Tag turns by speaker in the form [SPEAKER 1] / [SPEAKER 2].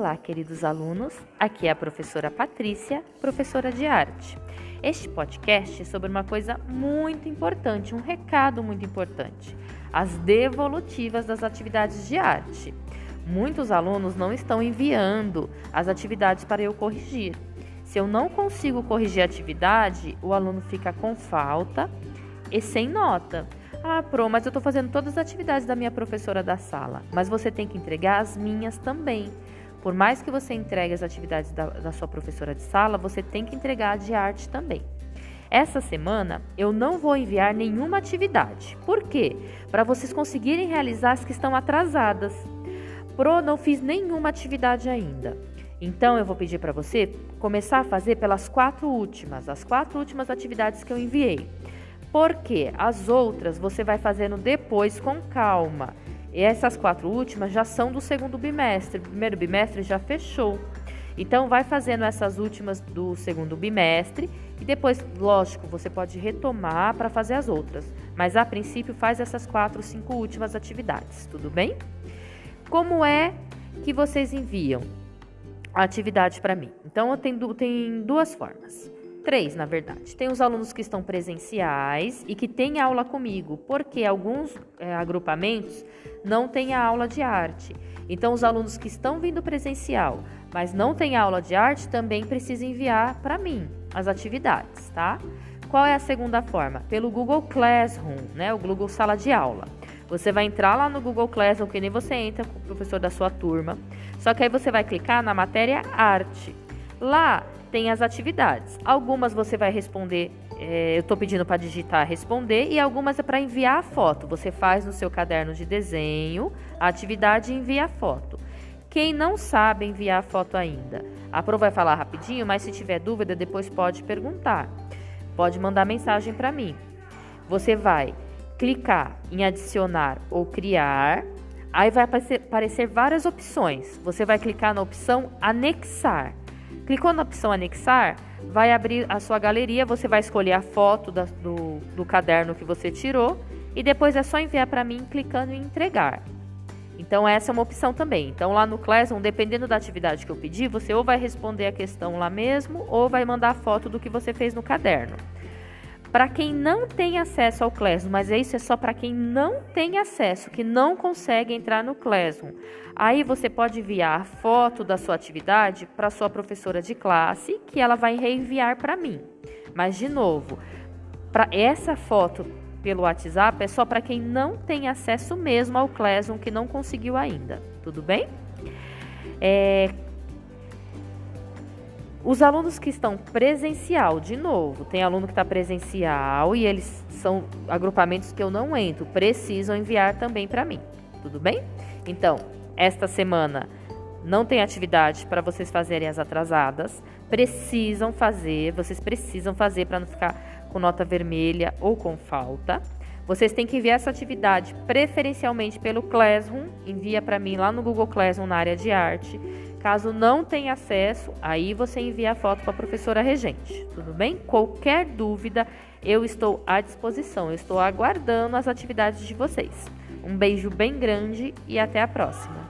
[SPEAKER 1] Olá, queridos alunos. Aqui é a professora Patrícia, professora de arte. Este podcast é sobre uma coisa muito importante, um recado muito importante: as devolutivas das atividades de arte. Muitos alunos não estão enviando as atividades para eu corrigir. Se eu não consigo corrigir a atividade, o aluno fica com falta e sem nota. Ah, Pro, mas eu estou fazendo todas as atividades da minha professora da sala. Mas você tem que entregar as minhas também. Por mais que você entregue as atividades da, da sua professora de sala, você tem que entregar a de arte também. Essa semana eu não vou enviar nenhuma atividade. Por quê? Para vocês conseguirem realizar as que estão atrasadas. Pro, não fiz nenhuma atividade ainda. Então eu vou pedir para você começar a fazer pelas quatro últimas, as quatro últimas atividades que eu enviei. Porque as outras você vai fazendo depois com calma. E essas quatro últimas já são do segundo bimestre. O primeiro bimestre já fechou. Então, vai fazendo essas últimas do segundo bimestre e depois, lógico, você pode retomar para fazer as outras. Mas a princípio, faz essas quatro, cinco últimas atividades, tudo bem? Como é que vocês enviam a atividade para mim? Então, tem duas formas. Três, na verdade. Tem os alunos que estão presenciais e que têm aula comigo, porque alguns é, agrupamentos não têm a aula de arte. Então, os alunos que estão vindo presencial, mas não têm aula de arte, também precisam enviar para mim as atividades, tá? Qual é a segunda forma? Pelo Google Classroom, né? O Google Sala de Aula. Você vai entrar lá no Google Classroom, que nem você entra com o professor da sua turma. Só que aí você vai clicar na matéria arte. Lá tem as atividades. Algumas você vai responder, é, eu estou pedindo para digitar responder, e algumas é para enviar a foto. Você faz no seu caderno de desenho a atividade e envia a foto. Quem não sabe enviar a foto ainda, a Pro vai falar rapidinho, mas se tiver dúvida, depois pode perguntar. Pode mandar mensagem para mim. Você vai clicar em adicionar ou criar. Aí vai aparecer, aparecer várias opções. Você vai clicar na opção anexar. Clicou na opção anexar, vai abrir a sua galeria, você vai escolher a foto da, do, do caderno que você tirou e depois é só enviar para mim clicando em entregar. Então essa é uma opção também. Então lá no Classroom, dependendo da atividade que eu pedir, você ou vai responder a questão lá mesmo ou vai mandar foto do que você fez no caderno. Para quem não tem acesso ao Classroom, mas isso é só para quem não tem acesso, que não consegue entrar no Classroom. Aí você pode enviar foto da sua atividade para sua professora de classe, que ela vai reenviar para mim. Mas de novo, para essa foto pelo WhatsApp é só para quem não tem acesso mesmo ao Classroom, que não conseguiu ainda. Tudo bem? É, os alunos que estão presencial, de novo, tem aluno que está presencial e eles são agrupamentos que eu não entro, precisam enviar também para mim. Tudo bem? Então, esta semana não tem atividade para vocês fazerem as atrasadas. Precisam fazer, vocês precisam fazer para não ficar com nota vermelha ou com falta. Vocês têm que enviar essa atividade preferencialmente pelo Classroom, envia para mim lá no Google Classroom na área de arte. Caso não tenha acesso, aí você envia a foto para a professora regente, tudo bem? Qualquer dúvida, eu estou à disposição, eu estou aguardando as atividades de vocês. Um beijo bem grande e até a próxima.